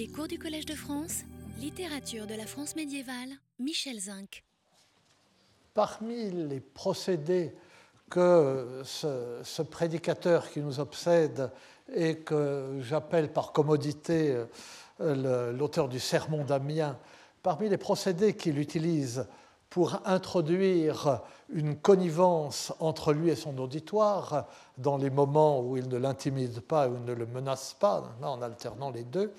Les cours du Collège de France, littérature de la France médiévale, Michel Zinc. Parmi les procédés que ce, prédicateur qui nous obsède et que j'appelle par commodité euh, l'auteur du Sermon d'Amiens, parmi les procédés qu'il utilise pour introduire une connivence entre lui et son auditoire dans les moments où il ne l'intimide pas ou ne le menace pas, en alternant les deux,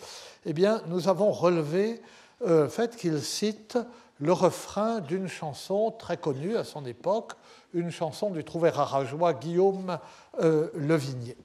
eh bien, nous avons relevé euh, le fait qu'il cite le refrain d'une chanson très connue à son époque, une chanson du trouvère arageois Guillaume euh, Levigné.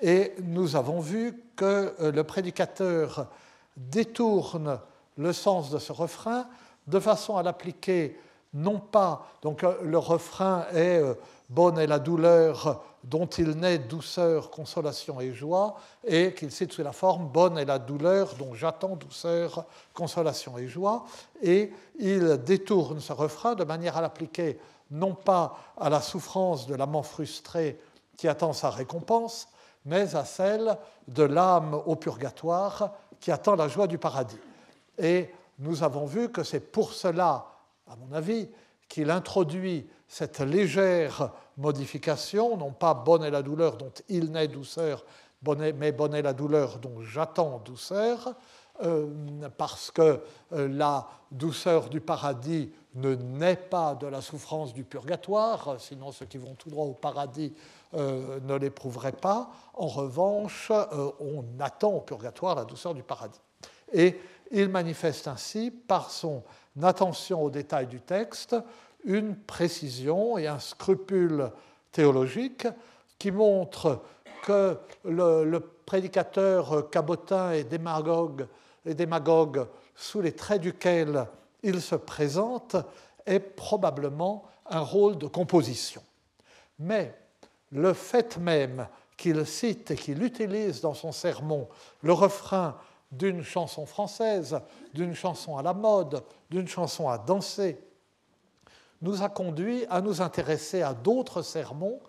Et nous avons vu que euh, le prédicateur détourne le sens de ce refrain de façon à l'appliquer non pas, donc euh, le refrain est euh, Bonne est la douleur dont il naît douceur, consolation et joie, et qu'il cite sous la forme Bonne est la douleur dont j'attends douceur, consolation et joie, et il détourne ce refrain de manière à l'appliquer non pas à la souffrance de l'amant frustré qui attend sa récompense, mais à celle de l'âme au purgatoire qui attend la joie du paradis. Et nous avons vu que c'est pour cela à mon avis, qu'il introduit cette légère modification, non pas bonne est la douleur dont il naît douceur, mais bonne est la douleur dont j'attends douceur, euh, parce que euh, la douceur du paradis ne naît pas de la souffrance du purgatoire, sinon ceux qui vont tout droit au paradis euh, ne l'éprouveraient pas. En revanche, on attend au purgatoire la douceur du paradis. Et il manifeste ainsi, par son attention aux détails du texte, une précision et un scrupule théologique qui montre que le, prédicateur cabotin démagogue, et démagogue sous les traits duquel il se présente est probablement un rôle de composition. Mais le fait même qu'il cite et qu'il utilise dans son sermon le refrain d'une chanson française, d'une chanson à la mode, d'une chanson à danser, nous a conduit à nous intéresser à d'autres sermons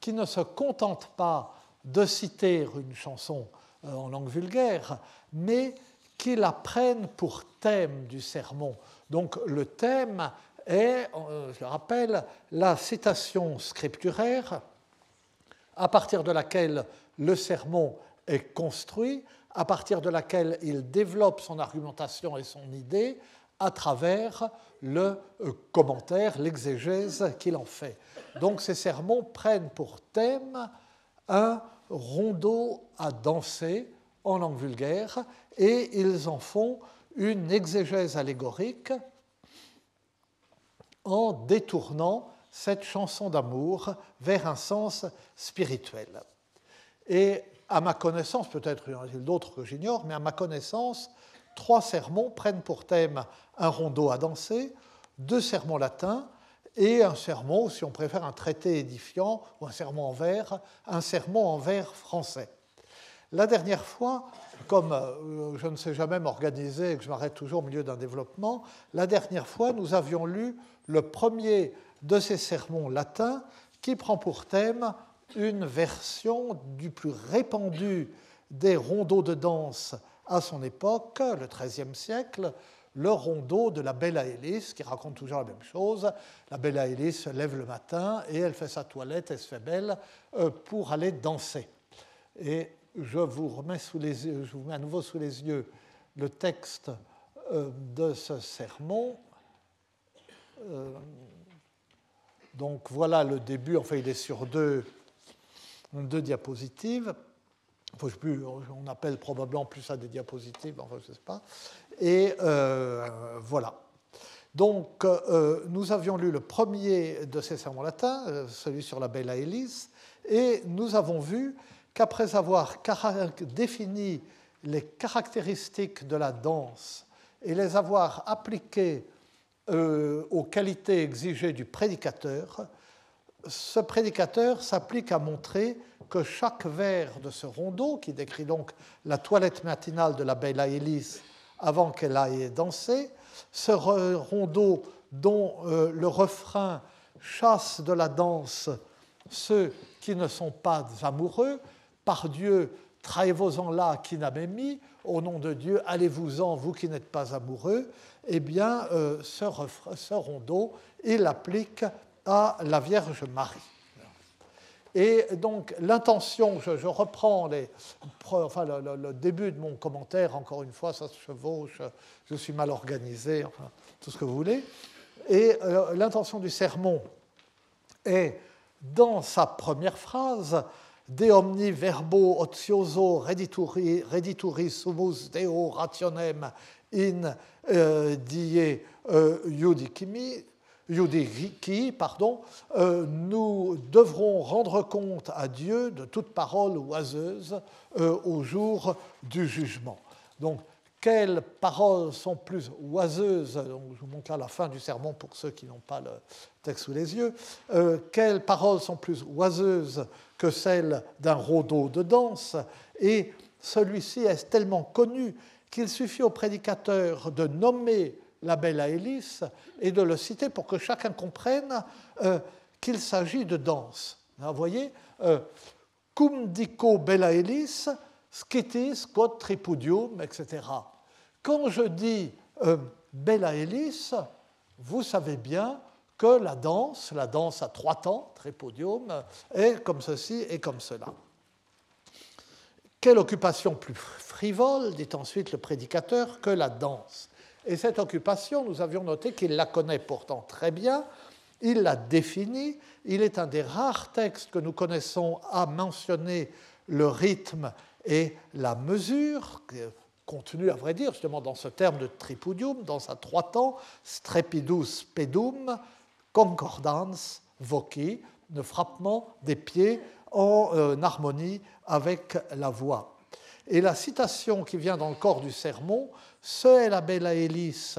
qui ne se contentent pas de citer une chanson euh, en langue vulgaire, mais qui la prennent pour thème du sermon. Donc le thème est, euh, je le rappelle, la citation scripturaire à partir de laquelle le sermon est construit à partir de laquelle il développe son argumentation et son idée à travers le euh, commentaire, l'exégèse qu'il en fait. Donc ces sermons prennent pour thème un rondeau à danser en langue vulgaire et ils en font une exégèse allégorique en détournant cette chanson d'amour vers un sens spirituel. Et à ma connaissance, peut-être il y en a d'autres que j'ignore, mais à ma connaissance, trois sermons prennent pour thème un rondeau à danser, deux sermons latins et un sermon, si on préfère un traité édifiant ou un sermon en vers, un sermon en vers français. La dernière fois, comme euh, je ne sais jamais m'organiser et que je m'arrête toujours au milieu d'un développement, la dernière fois, nous avions lu le premier de ces sermons latins qui prend pour thème une version du plus répandu des rondeaux de danse à son époque, le XIIIe siècle, le rondeau de la belle Aélis, qui raconte toujours la même chose. La belle Aélis se lève le matin et elle fait sa toilette, elle se fait belle euh, pour aller danser. Et je vous remets sous les je vous mets à nouveau sous les yeux le texte euh, de ce sermon. Euh, donc voilà le début, enfin il est sur deux, deux diapositives. on appelle probablement plus ça des diapositives, enfin je ne sais pas. Et euh, voilà. Donc, euh, nous avions lu le premier de ces sermons latins, euh, celui sur la Bella Elis, et nous avons vu qu'après avoir défini les caractéristiques de la danse et les avoir appliquées aux qualités exigées du prédicateur, ce prédicateur s'applique à montrer que chaque vers de ce rondeau, qui décrit donc la toilette matinale de la belle Aélis avant qu'elle aille danser, ce rondeau dont euh, le refrain chasse de la danse ceux qui ne sont pas amoureux, par Dieu traevos-en là qui n'a mis, au nom de Dieu, allez-vous-en, vous qui n'êtes pas amoureux, eh bien, euh, ce, ce, rondeau, il l'applique à la Vierge Marie. Et donc l'intention, je, reprends le, début de mon commentaire, encore une fois, ça se chevauche, je suis mal organisé, enfin, tout ce que vous voulez. Et euh, l'intention du sermon est, dans sa première phrase, De omni verbo otioso redituri, redituri deo rationem in euh, die euh, qui, pardon, euh, nous devrons rendre compte à Dieu de toute parole oiseuse euh, au jour du jugement. Donc, quelles paroles sont plus oiseuses donc Je vous montre là la fin du sermon pour ceux qui n'ont pas le texte sous les yeux. Euh, quelles paroles sont plus oiseuses que celles d'un rodeau de danse Et celui-ci est tellement connu qu'il suffit au prédicateur de nommer la belle Aélis et de le citer pour que chacun comprenne euh, qu'il s'agit de danse. Vous voyez, euh, cum dico bella Elis, scitis quod tripudium, etc. Quand je dis euh, bella Elis, vous savez bien que la danse, la danse à trois temps, tripudium, est comme ceci et comme cela. Quelle occupation plus frivole, dit ensuite le prédicateur, que la danse et cette occupation, nous avions noté qu'il la connaît pourtant très bien, il la définit, il est un des rares textes que nous connaissons à mentionner le rythme et la mesure, contenu à vrai dire justement dans ce terme de tripudium, dans sa trois temps, strepidus pedum, concordance voci, le frappement des pieds en euh, harmonie avec la voix. Et la citation qui vient dans le corps du sermon ce est la bella hélice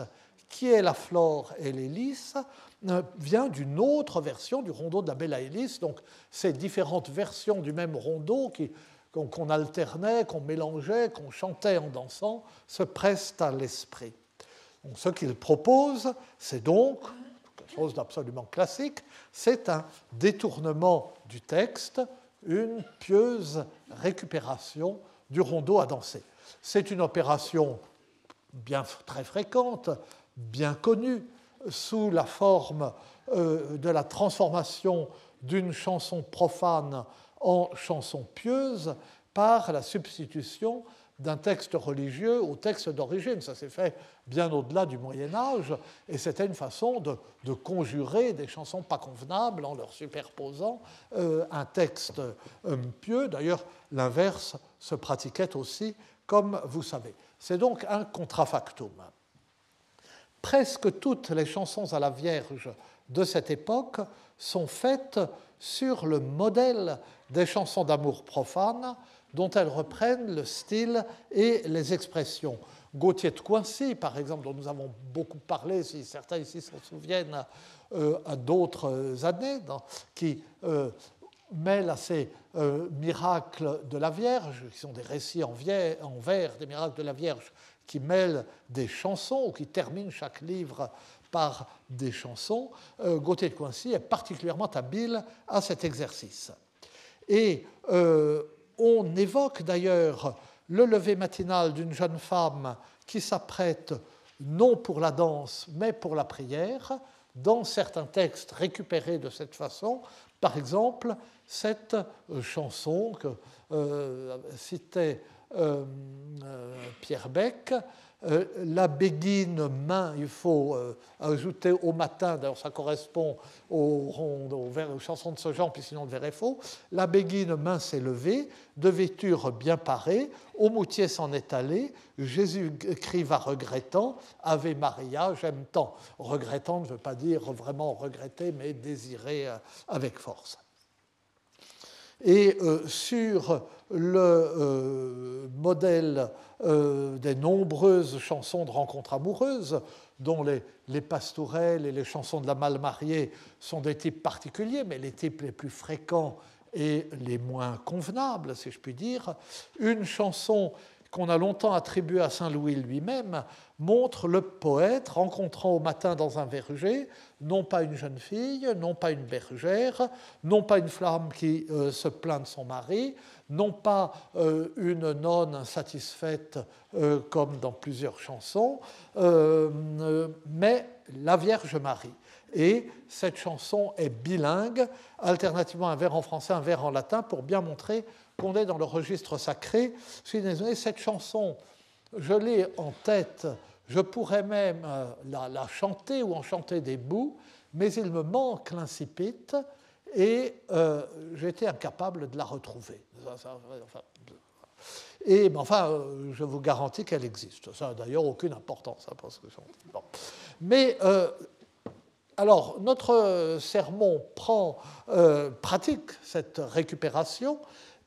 qui est la flore et l'hélice euh, vient d'une autre version du rondeau de la bella hélice. Donc, ces différentes versions du même rondeau qu'on alternait, qu'on mélangeait, qu'on chantait en dansant, se prestent à l'esprit. Ce qu'il propose, c'est donc quelque chose d'absolument classique, c'est un détournement du texte, une pieuse récupération du rondeau à danser. C'est une opération bien très fréquente, bien connue, sous la forme euh, de la transformation d'une chanson profane en chanson pieuse par la substitution d'un texte religieux au texte d'origine. Ça s'est fait bien au-delà du Moyen Âge, et c'était une façon de, conjurer des chansons pas convenables en leur superposant euh, un texte euh, pieux. D'ailleurs, l'inverse se pratiquait aussi, comme vous savez. C'est donc un contrafactum. Presque toutes les chansons à la Vierge de cette époque sont faites sur le modèle des chansons d'amour profane dont elles reprennent le style et les expressions. Gauthier de Coincy, par exemple, dont nous avons beaucoup parlé, si certains ici s'en souviennent, euh, à d'autres années, qui euh, mêle à ces euh, miracles de la Vierge, qui sont des récits en, vers des miracles de la Vierge, qui mêlent des chansons ou qui terminent chaque livre par des chansons, Gauthier de Coincy est particulièrement habile à cet exercice. Et on évoque d'ailleurs le lever matinal d'une jeune femme qui s'apprête non pour la danse, mais pour la prière, dans certains textes récupérés de cette façon. Par exemple, cette euh, chanson que euh, citait euh, Pierre Beck, la béguine main, il faut ajouter au matin, d'ailleurs ça correspond aux, aux, chansons de ce genre, puis sinon le verrait faux. La béguine main s'est levée, de vêture bien parée, au moutier s'en est allé, Jésus va regrettant, Ave Maria, j'aime tant. Regrettant ne veut pas dire vraiment regretter, mais désirer avec force. Et euh, sur le euh, modèle euh, des nombreuses chansons de rencontres amoureuses, dont les, les, pastourelles et les chansons de la mal mariée sont des types particuliers, mais les types les plus fréquents et les moins convenables, si je puis dire, une chanson qu'on a longtemps attribuée à Saint Louis lui-même montre le poète rencontrant au matin dans un verger non pas une jeune fille, non pas une bergère, non pas une flamme qui euh, se plaint de son mari, non pas une nonne insatisfaite comme dans plusieurs chansons, mais la Vierge Marie. Et cette chanson est bilingue, alternativement un vers en français, un vers en latin, pour bien montrer qu'on est dans le registre sacré. Je suis désolé, cette chanson, je l'ai en tête, je pourrais même euh, la, chanter ou en chanter des bouts, mais il me manque l'incipit et euh, j'étais incapable de la retrouver. Et enfin, euh, je vous garantis qu'elle existe. Ça n'a d'ailleurs aucune importance. Hein, parce que... Mais alors, notre sermon prend, pratique cette récupération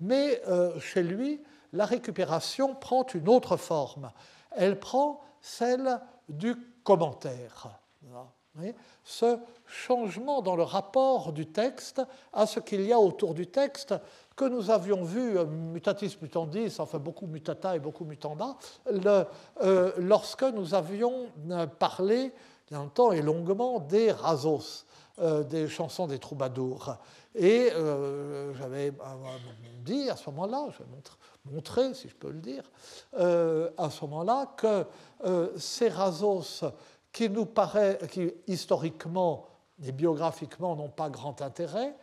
mais euh, chez lui, la récupération prend une autre forme. Elle prend celle du commentaire. Ce changement dans le rapport du texte à ce qu'il y a autour du texte que nous avions vu, euh, mutatis mutandis, enfin beaucoup mutata et beaucoup mutanda, euh, lorsque nous avions parlé longtemps et longuement des rasos, des chansons des troubadours. Et euh, j'avais dit à ce moment-là, je vais montrer, si je peux le dire, euh, à ce moment-là que euh, ces rasos qui nous paraît, qui historiquement et biographiquement n'ont pas grand intérêt,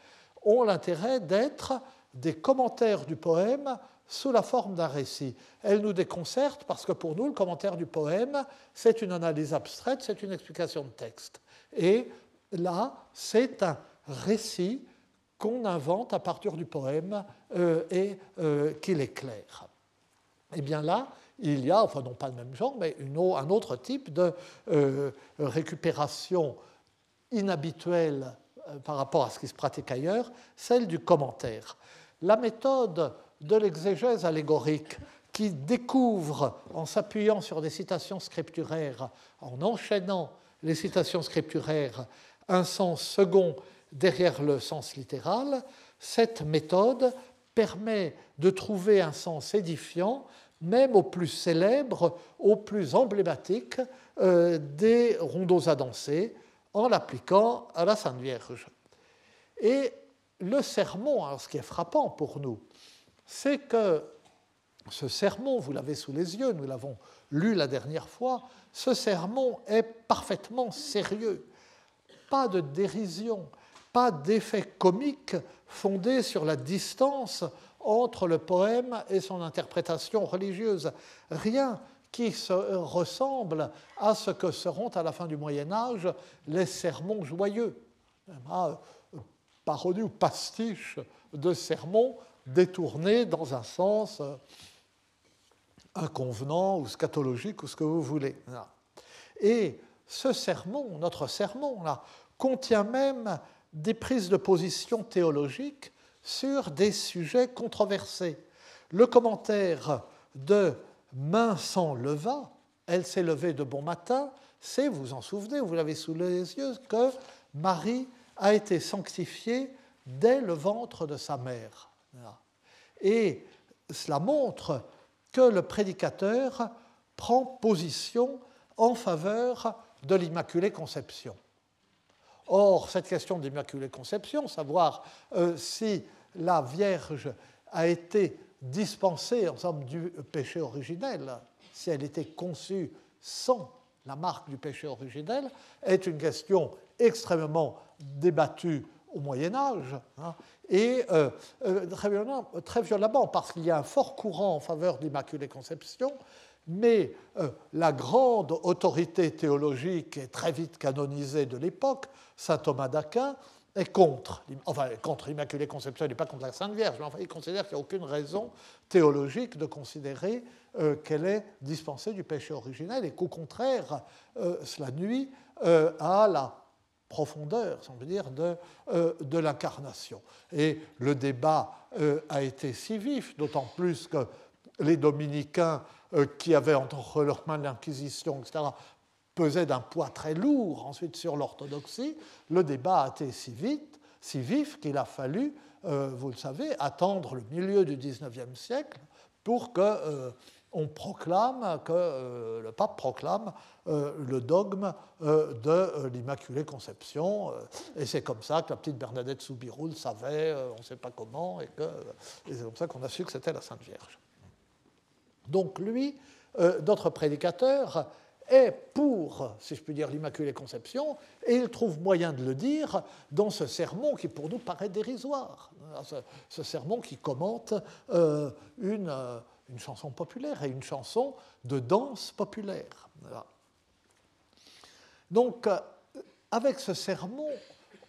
ont l'intérêt d'être des commentaires du poème sous la forme d'un récit. Elles nous déconcertent parce que pour nous, le commentaire du poème, c'est une analyse abstraite, c'est une explication de texte. Et là, c'est un récit qu'on invente à partir du poème euh, et euh, qu'il éclaire. Eh bien là, il y a, enfin non pas le même genre, mais un autre type de euh, récupération inhabituelle par rapport à ce qui se pratique ailleurs, celle du commentaire. La méthode de l'exégèse allégorique qui découvre, en s'appuyant sur des citations scripturaires, en enchaînant les citations scripturaires, un sens second derrière le sens littéral, cette méthode permet de trouver un sens édifiant, même au plus célèbre, au plus emblématique euh, des rondeaux à danser, en l'appliquant à la Sainte Vierge. Et le sermon, ce qui est frappant pour nous, c'est que ce sermon, vous l'avez sous les yeux, nous l'avons lu la dernière fois, ce sermon est parfaitement sérieux. Pas de dérision, pas d'effet comique fondé sur la distance entre le poème et son interprétation religieuse. Rien qui se ressemble à ce que seront à la fin du Moyen Âge les sermons joyeux. Parodie ou pastiche de sermons détournés dans un sens inconvenant ou scatologique ou ce que vous voulez. Et ce sermon, notre sermon, là, contient même des prises de position théologiques sur des sujets controversés. Le commentaire de Main sans leva, elle s'est levée de bon matin, c'est, vous en souvenez, vous l'avez sous les yeux, que Marie a été sanctifiée dès le ventre de sa mère. Et cela montre que le prédicateur prend position en faveur de l'Immaculée Conception. Or, cette question d'Immaculée Conception, savoir euh, si la Vierge a été dispensée en somme du péché originel, si elle était conçue sans la marque du péché originel, est une question extrêmement débattue au Moyen Âge, hein, et euh, euh, très, violemment, très, parce qu'il y a un fort courant en faveur d'Immaculée Conception, mais euh, la grande autorité théologique et très vite canonisée de l'époque, saint Thomas d'Aquin, est contre, enfin contre l'Immaculée Conception, il n'est pas contre la Sainte Vierge, mais il considère qu'il n'y a aucune raison théologique de considérer euh, qu'elle est dispensée du péché originel et qu'au contraire, euh, cela nuit à la profondeur, on veut dire, de, de l'incarnation. Et le débat a été si vif, d'autant plus que les dominicains euh, qui avaient entre leurs mains l'Inquisition, etc., pesaient d'un poids très lourd ensuite sur l'orthodoxie, le débat a été si vite, si vif qu'il a fallu, euh, vous le savez, attendre le milieu du XIXe siècle pour que euh, on proclame que le pape proclame le dogme de l'Immaculée Conception, et c'est comme ça que la petite Bernadette Soubirou le savait, on ne sait pas comment, et, c'est comme ça qu'on a su que c'était la Sainte Vierge. Donc lui, notre prédicateur, est pour, si je puis dire, l'Immaculée Conception, et il trouve moyen de le dire dans ce sermon qui pour nous paraît dérisoire, ce, sermon qui commente euh, une, euh, une, chanson populaire et une chanson de danse populaire. Donc, euh, avec ce sermon,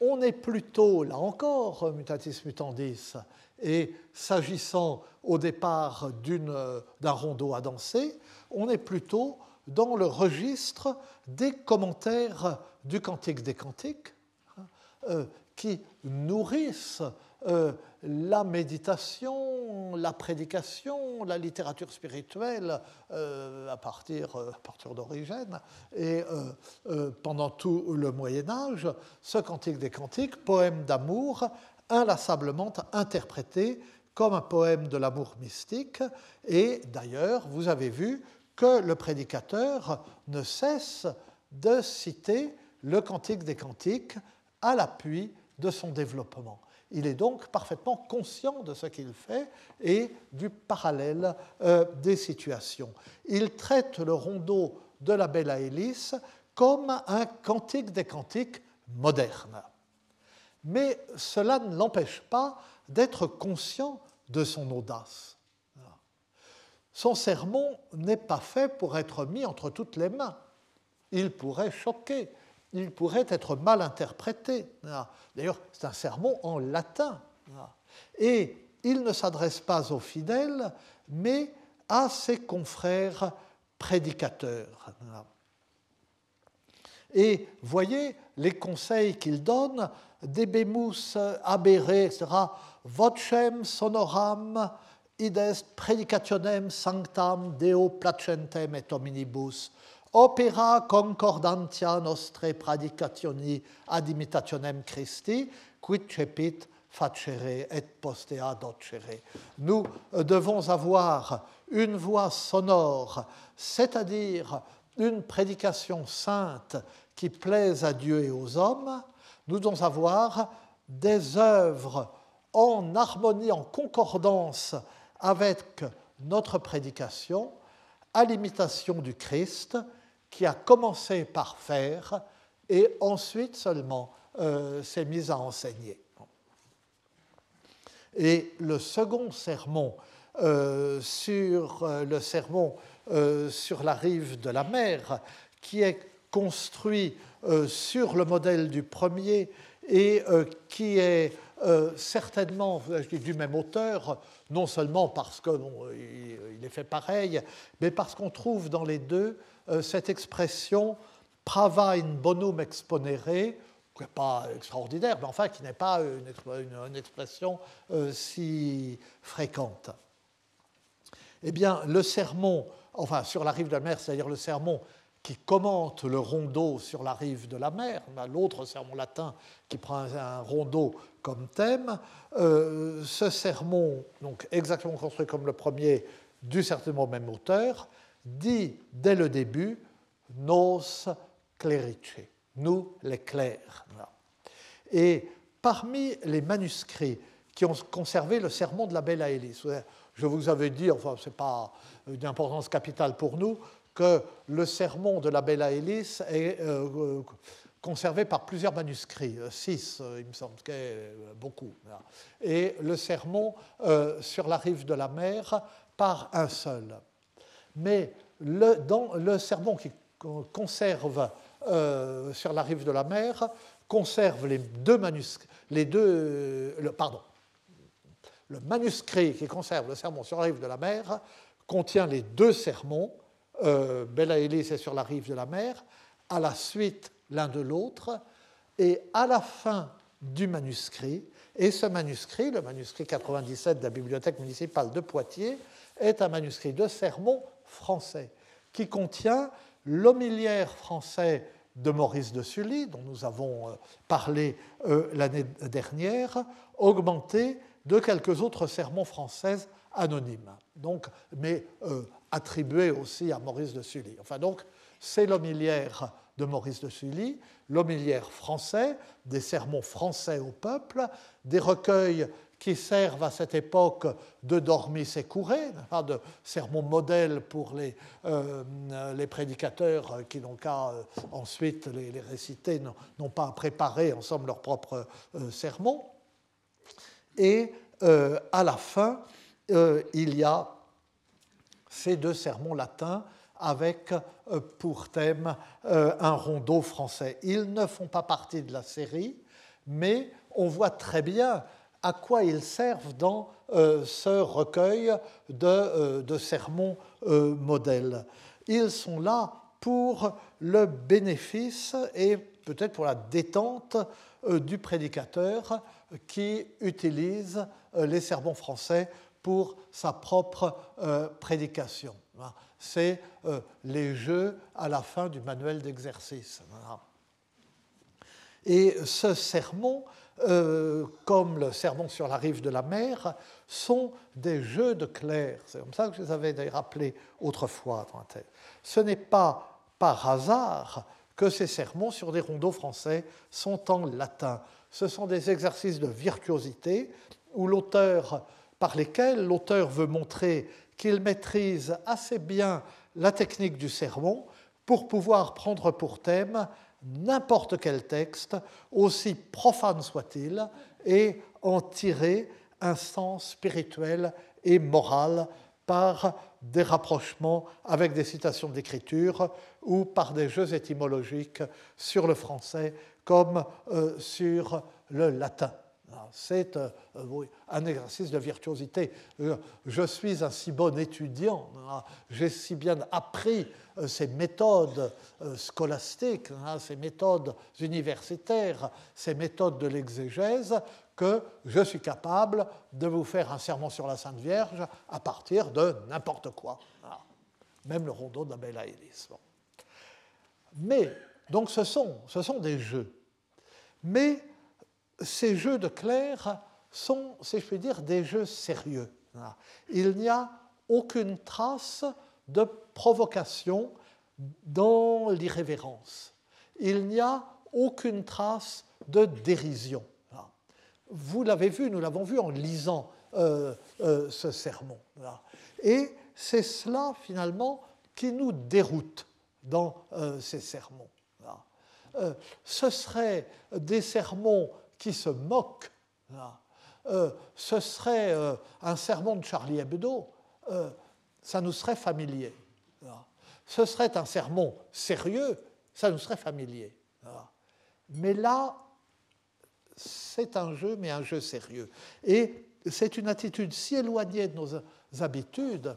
on est plutôt, là encore, mutatis mutandis, et s'agissant au départ d'un rondeau à danser, on est plutôt dans le registre des commentaires du Cantique des Cantiques, hein, euh, qui nourrissent euh, la méditation, la prédication, la littérature spirituelle euh, à partir, à partir. Et pendant tout le Moyen Âge, ce Cantique des Cantiques, poème d'amour, inlassablement interprété comme un poème de l'amour mystique. Et d'ailleurs, vous avez vu que le prédicateur ne cesse de citer le Cantique des Cantiques à l'appui de son développement. Il est donc parfaitement conscient de ce qu'il fait et du parallèle euh, des situations. Il traite le rondeau de la Belle Hélice comme un cantique des cantiques moderne. Mais cela ne l'empêche pas d'être conscient de son audace. Son sermon n'est pas fait pour être mis entre toutes les mains. Il pourrait choquer, il pourrait être mal interprété. D'ailleurs, c'est un sermon en latin. Et il ne s'adresse pas aux fidèles, mais à ses confrères prédicateurs. Et voyez les conseils qu'il donne, Debemus abere, etc., vocem sonoram id est predicationem sanctam Deo placentem et omnibus, opera concordantia nostre predicationi ad imitationem Christi, quid cepit facere et postea docere. Nous devons avoir une voix sonore, c'est-à-dire une prédication sainte qui plaise à Dieu et aux hommes. Nous devons avoir des œuvres en harmonie, en concordance avec notre prédication à l'imitation du Christ qui a commencé par faire et ensuite seulement euh, s'est mis à enseigner. Et le second sermon euh, sur euh, le sermon sur la rive de la mer, qui est construit sur le modèle du premier et qui est certainement du même auteur, non seulement parce qu'il est fait pareil, mais parce qu'on trouve dans les deux euh, cette expression prava in bonum exponere, qui n'est pas extraordinaire, mais enfin qui n'est pas une, expression euh, si fréquente. Eh bien, le sermon, enfin sur la rive de la mer, c'est-à-dire le sermon qui commente le rondeau sur la rive de la mer, l'autre sermon latin qui prend un rondeau comme thème. Euh, ce sermon, donc exactement construit comme le premier, du certainement même auteur, dit dès le début Nos clerice, nous les clercs. Et parmi les manuscrits qui ont conservé le sermon de la Belle Aélis, je vous avais dit, enfin, ce n'est pas d'importance capitale pour nous, que le sermon de la Bella Hélice est euh, euh, conservé par plusieurs manuscrits, euh, six, il me semble, beaucoup. Et le sermon sur la rive de la mer par un seul. Mais le, dans le sermon qui conserve sur la rive de la mer conserve les deux manuscrits, les deux, pardon, le manuscrit qui conserve le sermon sur la rive de la mer contient les deux sermons euh, Bella est sur la rive de la mer, à la suite l'un de l'autre, et à la fin du manuscrit, et ce manuscrit, le manuscrit 97 de la bibliothèque municipale de Poitiers, est un manuscrit de sermon français qui contient l'homilière français de Maurice de Sully, dont nous avons euh, parlé euh, l'année dernière, augmenté de quelques autres sermons françaises anonymes. Donc, mais euh, attribué aussi à Maurice de Sully. Enfin donc, c'est l'homilière de Maurice de Sully, l'homilière français, des sermons français au peuple, des recueils qui servent à cette époque de dormis et courés, de sermons modèles pour les, euh, les prédicateurs qui n'ont qu'à euh, ensuite les, réciter, n'ont pas à préparer ensemble leurs propres euh, sermons. Et à la fin, il y a ces deux sermons latins avec pour thème un rondeau français. Ils ne font pas partie de la série, mais on voit très bien à quoi ils servent dans euh, ce recueil de, euh, sermons euh, modèles. Ils sont là pour le bénéfice et peut-être pour la détente du prédicateur qui utilise les sermons français pour sa propre prédication. C'est les jeux à la fin du manuel d'exercice. Et ce sermon euh, comme le sermon sur la rive de la mer, sont des jeux de clair. C'est comme ça que je les avais rappelés autrefois. Ce n'est pas par hasard que ces sermons sur des rondeaux français sont en latin. Ce sont des exercices de virtuosité où l'auteur, par lesquels l'auteur veut montrer qu'il maîtrise assez bien la technique du sermon pour pouvoir prendre pour thème n'importe quel texte, aussi profane soit-il, et en tirer un sens spirituel et moral par des rapprochements avec des citations d'écriture ou par des jeux étymologiques sur le français comme euh, sur le latin. C'est euh, un exercice de virtuosité. Euh, je suis un si bon étudiant, j'ai si bien appris euh, ces méthodes scolastiques, ces méthodes universitaires, ces méthodes de l'exégèse, que je suis capable de vous faire un sermon sur la Sainte Vierge à partir de n'importe quoi. Même le rondeau de la Belle Mais, donc ce sont, ce sont des jeux. Mais ces jeux de clair sont, si je puis dire, des jeux sérieux. Il n'y a aucune trace de provocation dans l'irrévérence. Il n'y a aucune trace de dérision. Vous l'avez vu, nous l'avons vu en lisant euh, euh, ce sermon. Et c'est cela, finalement, qui nous déroute dans euh, ces sermons. ce seraient des sermons qui se moque. Euh, ce serait euh, un sermon de Charlie Hebdo, euh, ça nous serait familier. Ce serait un sermon sérieux, ça nous serait familier. Mais là, c'est un jeu, mais un jeu sérieux. Et c'est une attitude si éloignée de nos habitudes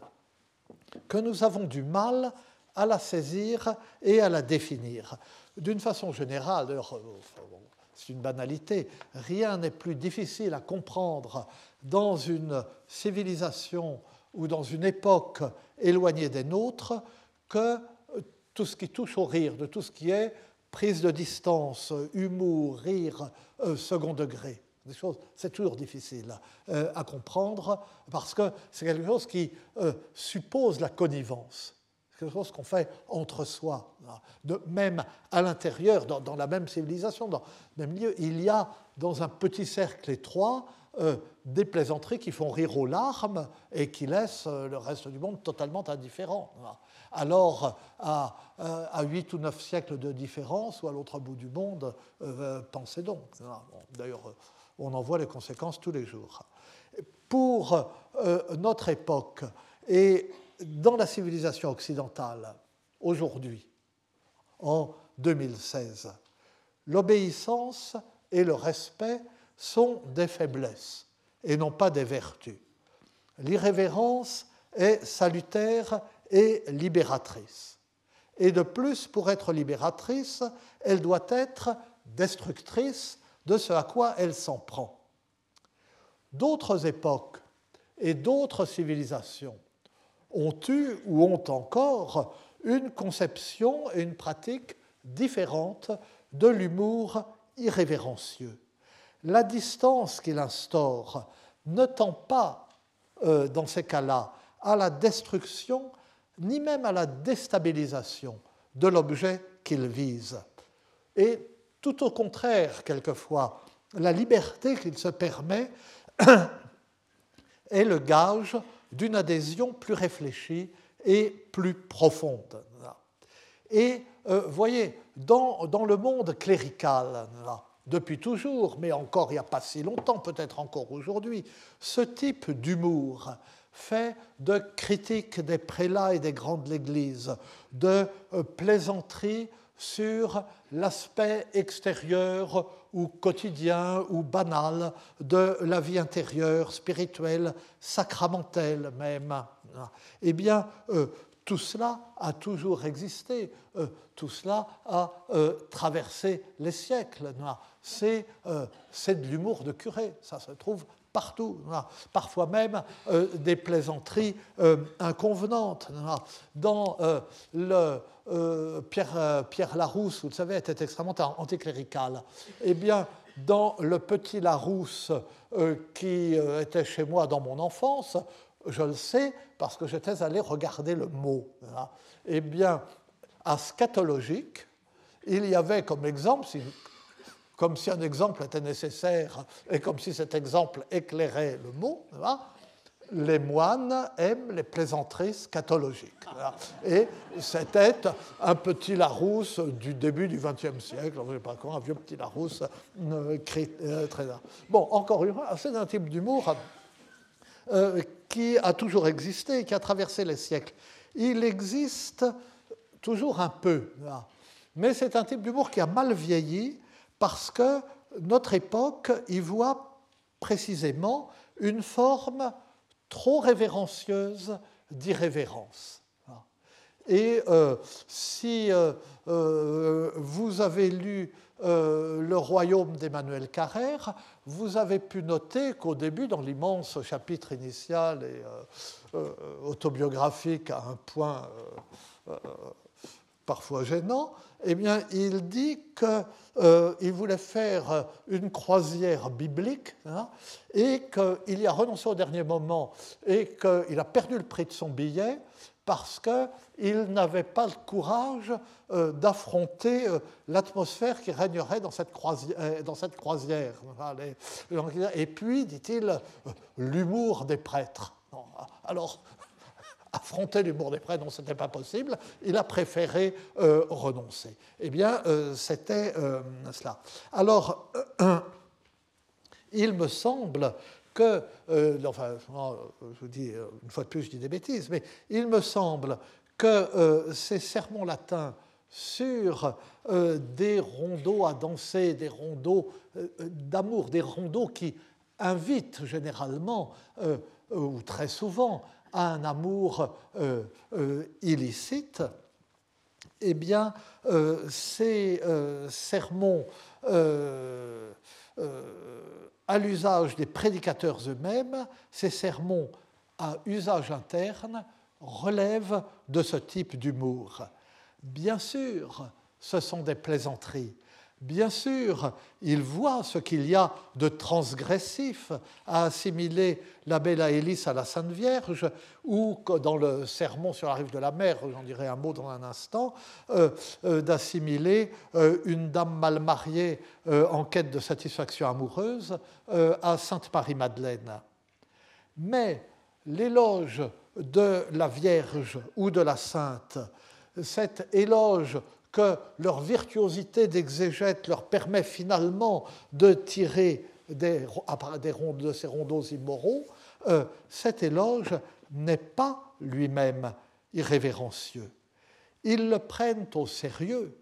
que nous avons du mal à la saisir et à la définir. D'une façon générale, c'est une banalité, rien n'est plus difficile à comprendre dans une civilisation ou dans une époque éloignée des nôtres que tout ce qui touche au rire, de tout ce qui est prise de distance, humour, rire, euh, second degré. C'est toujours difficile euh, à comprendre parce que c'est quelque chose qui euh, suppose la connivence quelque chose qu'on fait entre soi. De, même à l'intérieur, dans, la même civilisation, dans le même lieu, il y a dans un petit cercle étroit euh, des plaisanteries qui font rire aux larmes et qui laissent euh, le reste du monde totalement indifférent. Alors, à, à 8 ou 9 siècles de différence, ou à l'autre bout du monde, euh, pensez donc. D'ailleurs, on en voit les conséquences tous les jours. Pour notre époque, et dans la civilisation occidentale, aujourd'hui, en 2016, l'obéissance et le respect sont des faiblesses et non pas des vertus. L'irrévérence est salutaire et libératrice. Et de plus, pour être libératrice, elle doit être destructrice de ce à quoi elle s'en prend. D'autres époques et d'autres civilisations ont eu ou ont encore une conception et une pratique différentes de l'humour irrévérencieux. La distance qu'il instaure ne tend pas, euh, dans ces cas-là, à la destruction, ni même à la déstabilisation de l'objet qu'il vise. Et tout au contraire, quelquefois, la liberté qu'il se permet est le gage d'une adhésion plus réfléchie et plus profonde. Et euh, voyez, dans, le monde clérical, depuis toujours, mais encore il n'y a pas si longtemps, peut-être encore aujourd'hui, ce type d'humour fait de critique des prélats et des grandes églises, de euh, plaisanteries sur l'aspect extérieur ou quotidien ou banal de la vie intérieure, spirituelle, sacramentelle même. Eh bien, euh, tout cela a toujours existé, euh, tout cela a traversé les siècles. C'est de l'humour de curé, ça se trouve partout. Parfois même euh, des plaisanteries euh, inconvenantes. Dans euh, le Pierre, Pierre, Larousse, vous le savez, était extrêmement anticlérical. Eh bien, dans le petit Larousse qui était chez moi dans mon enfance, je le sais parce que j'étais allé regarder le mot. Eh bien, à scatologique, il y avait comme exemple, comme si un exemple était nécessaire et comme si cet exemple éclairait le mot, les moines aiment les plaisanteries scatologiques. Et c'était un petit Larousse du début du XXe siècle, je sais pas quand, un vieux petit Larousse euh, euh, très Bon, encore une fois, c'est un type d'humour euh, qui a toujours existé, qui a traversé les siècles. Il existe toujours un peu, mais c'est un type d'humour qui a mal vieilli parce que notre époque y voit précisément une forme trop révérencieuse d'irrévérence. Et euh, si euh, euh, vous avez lu Le royaume d'Emmanuel Carrère, vous avez pu noter qu'au début, dans l'immense chapitre initial et autobiographique à un point parfois gênant, eh bien, il dit qu'il euh, voulait faire une croisière biblique hein, et qu'il y a renoncé au dernier moment et qu'il a perdu le prix de son billet parce qu'il n'avait pas le courage euh, d'affronter euh, l'atmosphère qui régnerait dans cette. Dans cette croisière. Et puis, dit-il, l'humour des prêtres. Alors, affronter l'humour des non, ce n'était pas possible, il a préféré euh, renoncer. Eh bien, euh, c'était euh, cela. Alors, il me semble que, enfin, je vous dis, une fois de plus, je dis des bêtises, mais il me semble que ces sermons latins sur des rondeaux à danser, des rondeaux d'amour, des rondeaux qui invitent généralement, ou très souvent, un amour euh, euh, illicite, eh bien, euh, ces sermons à l'usage des prédicateurs eux-mêmes, ces sermons à usage interne, relèvent de ce type d'humour. Bien sûr, ce sont des plaisanteries, Bien sûr, il voit ce qu'il y a de transgressif à assimiler la belle Aélis à la Sainte Vierge, ou dans le sermon sur la rive de la mer, j'en dirai un mot dans un instant, euh, euh, d'assimiler euh, une dame mal mariée en quête de satisfaction amoureuse à Sainte Marie-Madeleine. Mais l'éloge de la Vierge ou de la Sainte, cet éloge que leur virtuosité d'exégète leur permet finalement de tirer de ces rondeaux immoraux, euh, cet éloge n'est pas lui-même irrévérencieux. Ils le prennent au sérieux,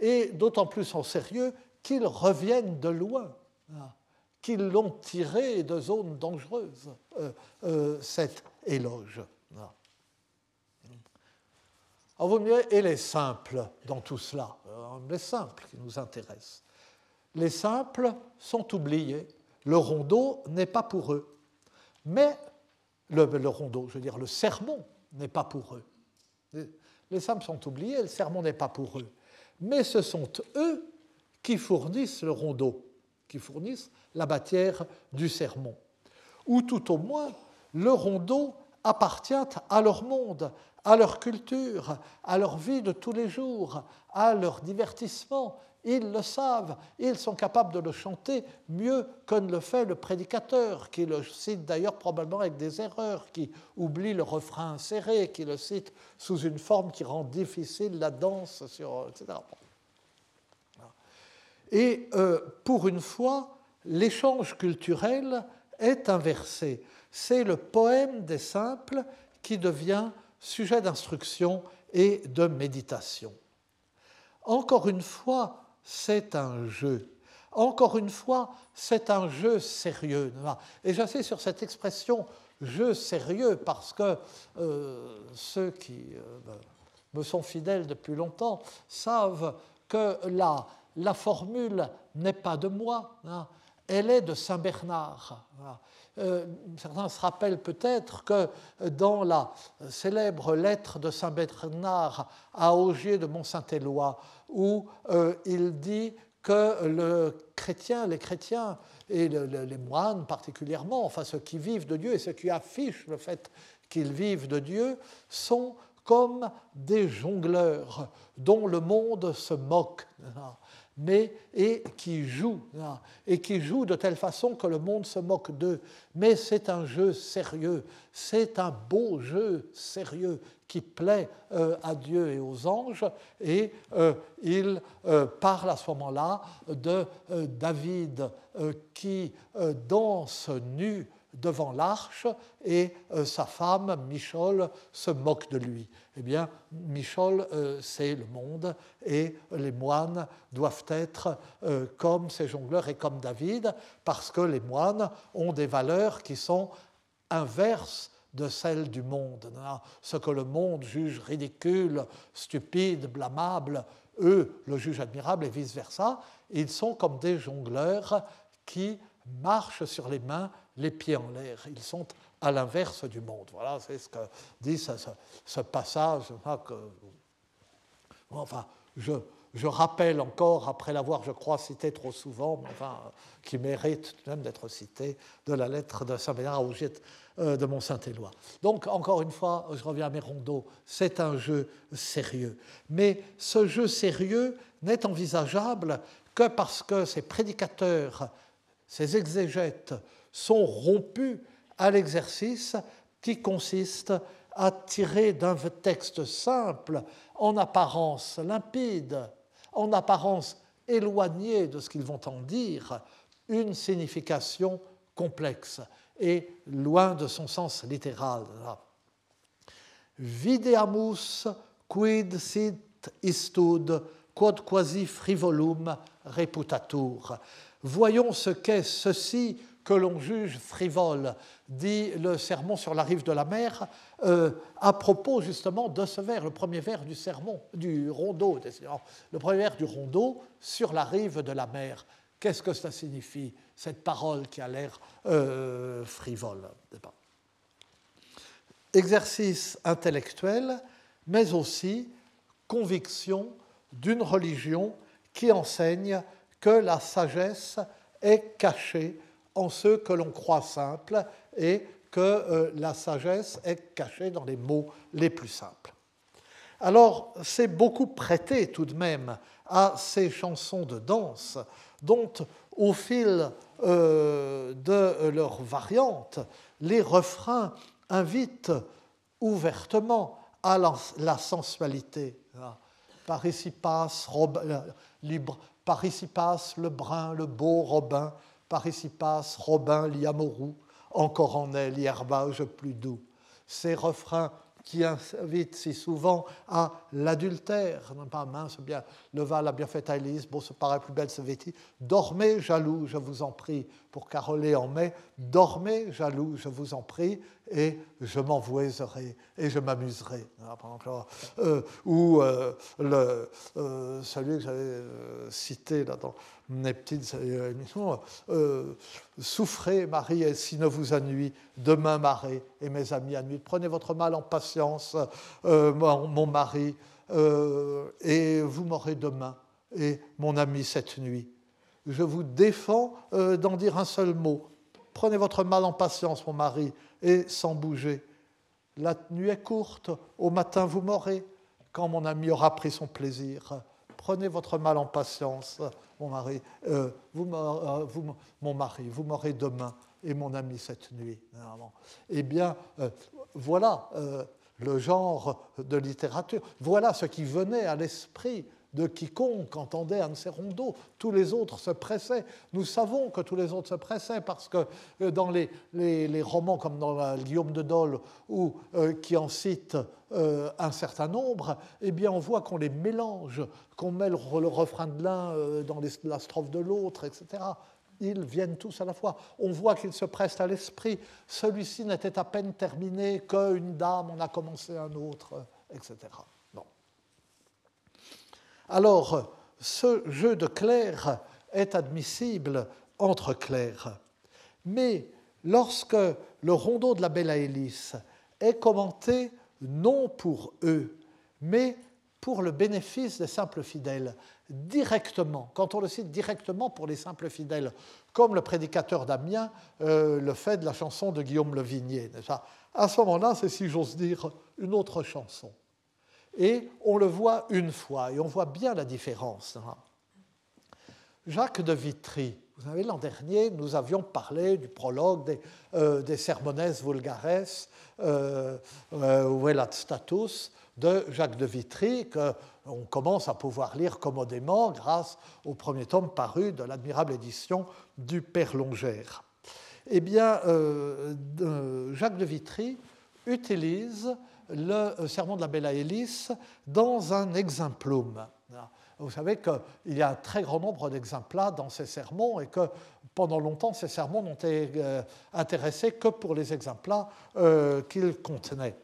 et d'autant plus en sérieux qu'ils reviennent de loin, hein, qu'ils l'ont tiré de zones dangereuses, euh, euh, cet éloge. Alors vous me direz, et les simples dans tout cela euh, Les simples qui nous intéressent. Les simples sont oubliés. Le rondeau n'est pas pour eux. Mais le, le, rondeau, je veux dire, le sermon n'est pas pour eux. Les simples sont oubliés, le sermon n'est pas pour eux. Mais ce sont eux qui fournissent le rondeau, qui fournissent la matière du sermon. Ou tout au moins, le rondeau appartient à leur monde, à leur culture, à leur vie de tous les jours, à leur divertissement. Ils le savent, ils sont capables de le chanter mieux que ne le fait le prédicateur, qui le cite d'ailleurs probablement avec des erreurs, qui oublie le refrain serré, qui le cite sous une forme qui rend difficile la danse, sur, etc. Et euh, pour une fois, l'échange culturel est inversé. C'est le poème des simples qui devient sujet d'instruction et de méditation. Encore une fois, c'est un jeu. Encore une fois, c'est un jeu sérieux. Et j'insiste sur cette expression jeu sérieux parce que euh, ceux qui euh, me sont fidèles depuis longtemps savent que la, la formule n'est pas de moi, hein. elle est de Saint Bernard. Euh, certains se rappellent peut-être que dans la célèbre lettre de Saint Bernard à Augier de Mont-Saint-Éloi, où euh, il dit que les chrétiens et les moines particulièrement, enfin ceux qui vivent de Dieu et ceux qui affichent le fait qu'ils vivent de Dieu, sont comme des jongleurs dont le monde se moque mais et qui joue, et qui joue de telle façon que le monde se moque d'eux. Mais c'est un jeu sérieux, c'est un beau jeu sérieux qui plaît euh, à Dieu et aux anges, et euh, il euh, parle à ce moment-là de David qui danse nu devant l'arche et sa femme, Michol, se moque de lui eh bien, Michol, euh, c'est le monde et les moines doivent être euh, comme ces jongleurs et comme David, parce que les moines ont des valeurs qui sont inverses de celles du monde. Ce que le monde juge ridicule, stupide, blâmable, eux le jugent admirable et vice-versa. Ils sont comme des jongleurs qui marchent sur les mains, les pieds en l'air. Ils sont à l'inverse du monde. Voilà, c'est ce que dit ce, passage. enfin, je, rappelle encore, après l'avoir, je crois, cité trop souvent, mais enfin, qui mérite même d'être cité, de la lettre de Saint-Bernard euh, de Mont-Saint-Éloi. Donc, encore une fois, je reviens à mes c'est un jeu sérieux. Mais ce jeu sérieux n'est envisageable que parce que ces prédicateurs, ces exégètes sont rompus à l'exercice qui consiste à tirer d'un texte simple, en apparence limpide, en apparence éloigné de ce qu'ils vont en dire, une signification complexe et loin de son sens littéral. Videamus quid sit istud quod quasi frivolum reputatur. Voyons ce qu'est ceci que l'on juge frivole, dit le sermon sur la rive de la mer, euh, à propos justement de ce vers, le premier vers du sermon, du rondeau, le premier vers du rondeau sur la rive de la mer. Qu'est-ce que cela signifie, cette parole qui a l'air euh, frivole Exercice intellectuel, mais aussi conviction d'une religion qui enseigne que la sagesse est cachée en ce que l'on croit simple et que euh, la sagesse est cachée dans les mots les plus simples. Alors, c'est beaucoup prêté tout de même à ces chansons de danse, dont, au fil euh, de leurs variantes, les refrains invitent ouvertement à la, sensualité. Par ici euh, par ici passe le brun, le beau Robin, par ici passe Robin Liamorou, encore en elle, l'herbage plus doux. Ces refrains qui invite si souvent à l'adultère. Non pas mince, bien, le val a bien fait à bon, ce paraît plus belle ce vêtit. Dormez, jaloux, je vous en prie, pour caroler en mai. Dormez, jaloux, je vous en prie, et je m'envoiserai et je m'amuserai. Euh, ou euh, le, euh, celui que j'avais cité là, dans mes petites émissions Souffrez, Marie, et si ne vous ennuie, demain, marée, et mes amis à nuit. Prenez votre mal en patience, mon, mon, mari, et vous m'aurez demain, et mon ami cette nuit. Je vous défends d'en dire un seul mot. Prenez votre mal en patience, mon mari, et sans bouger. la nuit est courte, au matin vous m'aurez, quand mon ami aura pris son plaisir. Prenez votre mal en patience, mon mari, euh, vous, euh, vous, mon mari, vous m'aurez demain et mon ami cette nuit. Eh bien, euh, voilà le genre de littérature. Voilà ce qui venait à l'esprit de quiconque entendait ces rondeaux. Tous les autres se pressaient. Nous savons que tous les autres se pressaient parce que euh, dans les, les, romans comme dans la Guillaume de Dole, ou euh, qui en cite euh, un certain nombre, eh bien on voit qu'on les mélange, qu'on met le, refrain de l'un dans la strophe de l'autre, etc. Ils viennent tous à la fois. On voit qu'ils se pressent à l'esprit. Celui-ci n'était à peine terminé qu'une dame en a commencé un autre, etc. Alors, ce jeu de clercs est admissible entre clercs. Mais lorsque le rondeau de la Belle Hélice est commenté non pour eux, mais pour le bénéfice des simples fidèles, directement, quand on le cite directement pour les simples fidèles, comme le prédicateur d'Amiens euh, le fait de la chanson de Guillaume Le Vignier. À ce moment-là, c'est, si j'ose dire, une autre chanson. Et on le voit une fois, et on voit bien la différence. Hein. Jacques de Vitry, vous savez, l'an dernier, nous avions parlé du prologue des, euh, Sermones Vulgares, euh, euh, Status, de Jacques de Vitry, qu'on commence à pouvoir lire commodément grâce au premier tome paru de l'admirable édition du Père Longère. Eh bien, euh, Jacques de Vitry utilise le sermon de la Bella Hélice dans un exemplum. Vous savez qu'il y a un très grand nombre d'exemplats dans ces sermons et que pendant longtemps, ces sermons n'ont été euh, intéressés que pour les exemplats euh, qu'ils contenaient.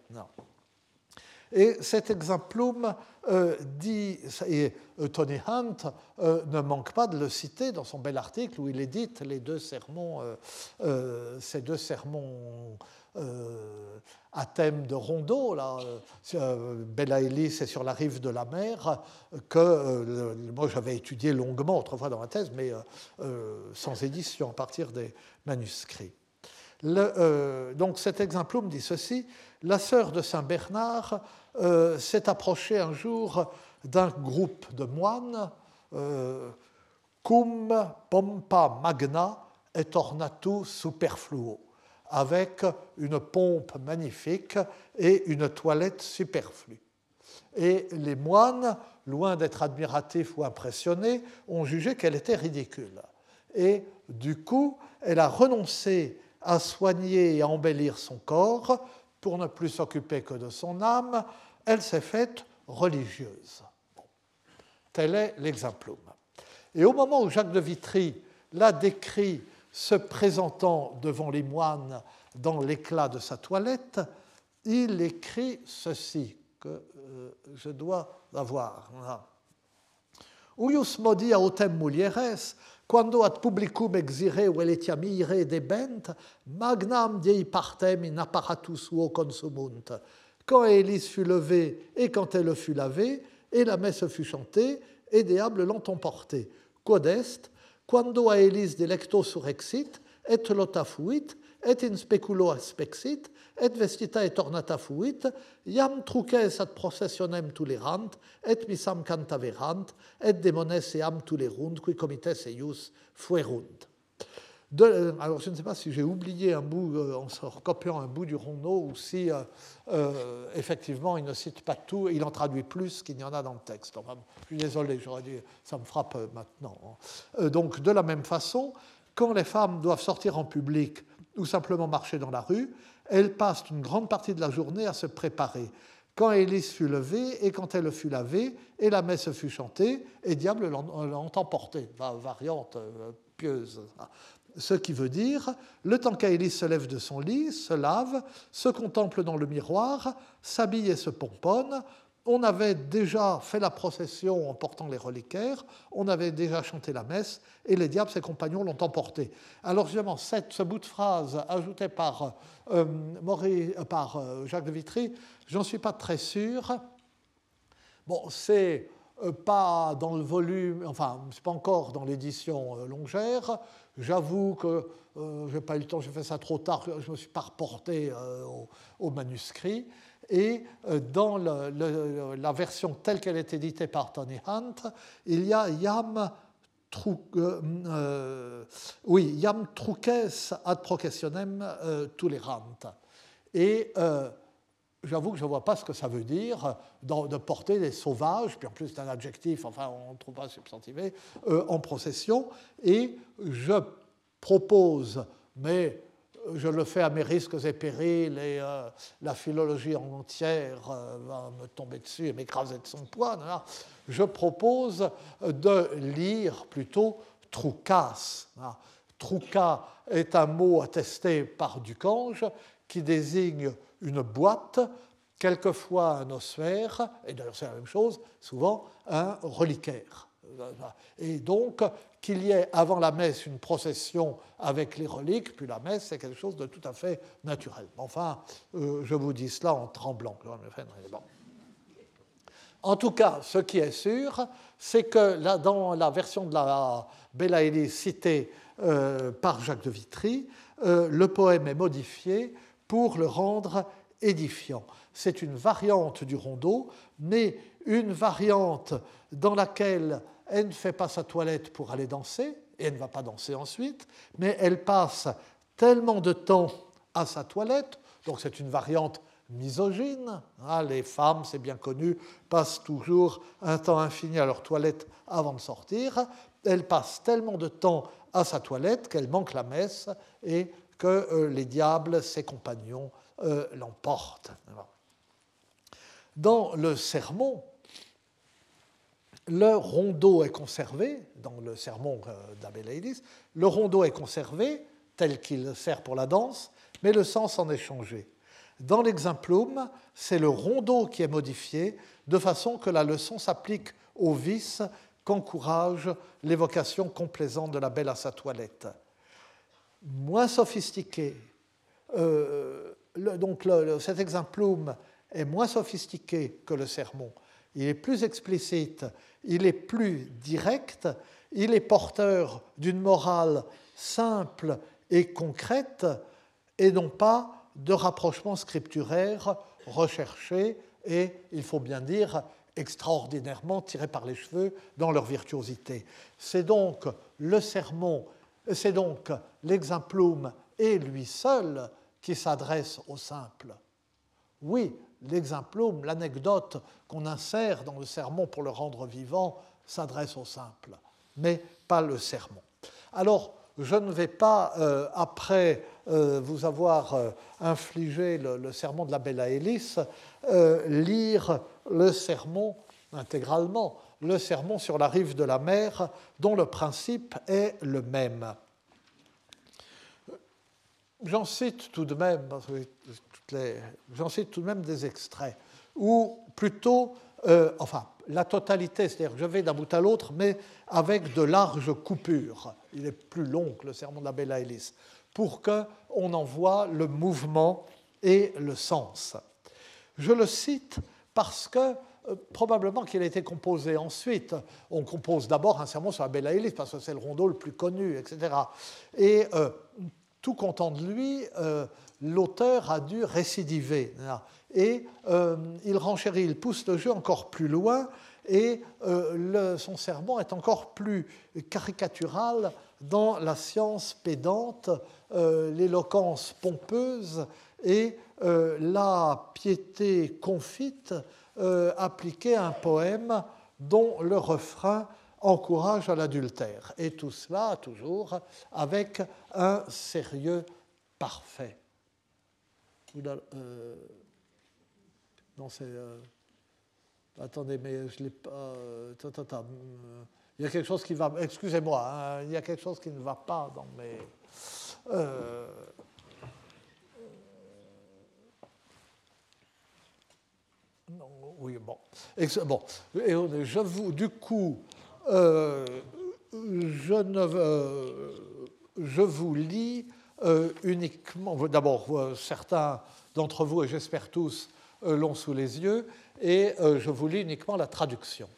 Et cet exemplum euh, dit, et Tony Hunt ne manque pas de le citer dans son bel article où il édite les deux sermons, ces deux sermons euh, à thème de rondeau, là, euh, Bella Ellis est sur la rive de la mer, que euh, moi j'avais étudié longuement autrefois dans ma thèse, mais sans édition, à partir des manuscrits. donc cet exemplum dit ceci, la sœur de Saint Bernard s'est approchée un jour d'un groupe de moines, cum pompa magna et ornatu superfluo avec une pompe magnifique et une toilette superflue. Et les moines, loin d'être admiratifs ou impressionnés, ont jugé qu'elle était ridicule. Et du coup, elle a renoncé à soigner et à embellir son corps pour ne plus s'occuper que de son âme. Elle s'est faite religieuse. Tel est l'exemplum. Et au moment où Jacques de Vitry l'a décrit se présentant devant les moines dans l'éclat de sa toilette, il écrit ceci que euh, je dois avoir. Uius modi autem mulieres, quando ad publicum exire veletiamire debent, magnam dei partem in apparatus suo consumunt. Quand Élise fut levée et quand elle fut lavée, et la messe fut chantée, et diable l'ont emporté. Quod est, quando a Elis delecto surexit, et lota fuit, et in speculo aspexit, et vestita et ornata fuit, iam truces ad processionem tulerant, et misam cantaverant, et demones eam tulerunt, qui comites eius fuerunt. De, alors, je ne sais pas si j'ai oublié un bout euh, en recopiant un bout du rondeau ou si euh, euh, effectivement il ne cite pas tout, il en traduit plus qu'il n'y en a dans le texte. Je suis désolé, j'aurais dit, ça me frappe maintenant. Hein. donc, de la même façon, quand les femmes doivent sortir en public ou simplement marcher dans la rue, elles passent une grande partie de la journée à se préparer. Quand Élise fut levée et quand elle fut lavée, et la messe fut chantée, et diable l'ont emporté, variante pieuse ce qui veut dire, le temps qu'Aélis se lève de son lit, se lave, se contemple dans le miroir, s'habille et se pomponne, on avait déjà fait la procession en portant les reliquaires, on avait déjà chanté la messe, et les diables, ses compagnons, l'ont emporté. Alors, justement, cette, ce bout de phrase ajouté par, euh, euh, par euh, Jacques de Vitry, j'en suis pas très sûr. Bon, c'est pas dans le volume, enfin, c'est pas encore dans l'édition longère. J'avoue que je n'ai pas eu le temps, j'ai fait ça trop tard, je me suis pas reporté au, manuscrit. Et dans la version telle qu'elle est éditée par Tony Hunt, il y a Yam euh, euh, oui, Yam ad processionem euh, tolerant. Et j'avoue que je ne vois pas ce que ça veut dire de porter des sauvages, puis en plus c'est un adjectif, enfin on ne trouve pas substantivé, en procession. Et je propose, mais je le fais à mes risques et périls, et la philologie entière va me tomber dessus et m'écraser de son poids je propose de lire plutôt Troucas. Trouca est un mot attesté par Ducange qui désigne une boîte, quelquefois un ossuaire, et d'ailleurs c'est la même chose, souvent un reliquaire. Et donc qu'il y ait avant la messe une procession avec les reliques, puis la messe, c'est quelque chose de tout à fait naturel. Enfin, euh, je vous dis cela en tremblant. En tout cas, ce qui est sûr, c'est que là, dans la version de la Bella citée euh, par Jacques de Vitry, euh, le poème est modifié pour le rendre édifiant. C'est une variante du rondeau, mais une variante dans laquelle elle ne fait pas sa toilette pour aller danser, et elle ne va pas danser ensuite, mais elle passe tellement de temps à sa toilette, donc c'est une variante misogyne. Hein, les femmes, c'est bien connu, passent toujours un temps infini à leur toilette avant de sortir. Elles passent tellement de temps à sa toilette qu'elle manque la messe et que euh, les diables, ses compagnons, euh, l'emportent. Dans le sermon, le rondeau est conservé, dans le sermon euh, d'Abélaïdis, le rondeau est conservé tel qu'il sert pour la danse, mais le sens en est changé. Dans l'exemplum, c'est le rondeau qui est modifié de façon que la leçon s'applique au vice qu'encourage l'évocation complaisante de la belle à sa toilette. Moins sophistiqué, euh, donc cet exemplum est moins sophistiqué que le sermon. Il est plus explicite, il est plus direct, il est porteur d'une morale simple et concrète et non pas de rapprochements scripturaires recherchés et, il faut bien dire, extraordinairement tirés par les cheveux dans leur virtuosité. C'est donc le sermon, c'est donc l'exemplum et lui seul qui s'adresse au simple. Oui, l'exemplum, l'anecdote qu'on insère dans le sermon pour le rendre vivant, s'adresse au simple, mais pas le sermon. Alors, je ne vais pas, euh, après euh, vous avoir euh, infligé le, sermon de la Bella Hélice, lire le sermon intégralement, le sermon sur la rive de la mer, dont le principe est le même. J'en cite tout de même, j'en cite tout de même des extraits, ou plutôt, enfin, la totalité, c'est-à-dire que je vais d'un bout à l'autre, mais avec de larges coupures. Il est plus long que le sermon de la Bella Hélice, pour qu'on en voit le mouvement et le sens. Je le cite parce que euh, probablement qu'il a été composé ensuite. On compose d'abord un sermon sur la Bella Hélice parce que c'est le rondeau le plus connu, etc. Et euh, tout content de lui, euh, l'auteur a dû récidiver. Et euh, il renchérit, il pousse le jeu encore plus loin, et euh, son sermon est encore plus caricatural dans la science pédante, l'éloquence pompeuse et la piété confite appliquée à un poème dont le refrain encourage à l'adultère. Et tout cela toujours avec un sérieux parfait. Euh, non, c'est. Euh, attendez, mais je ne l'ai pas. Euh, il y a quelque chose qui va. Excusez-moi, hein, il y a quelque chose qui ne va pas dans mes. Non, oui, bon. bon. Et je vous, du coup, euh, euh, je vous lis euh, uniquement, d'abord certains d'entre vous, et j'espère tous, l'ont sous les yeux, et je vous lis uniquement la traduction.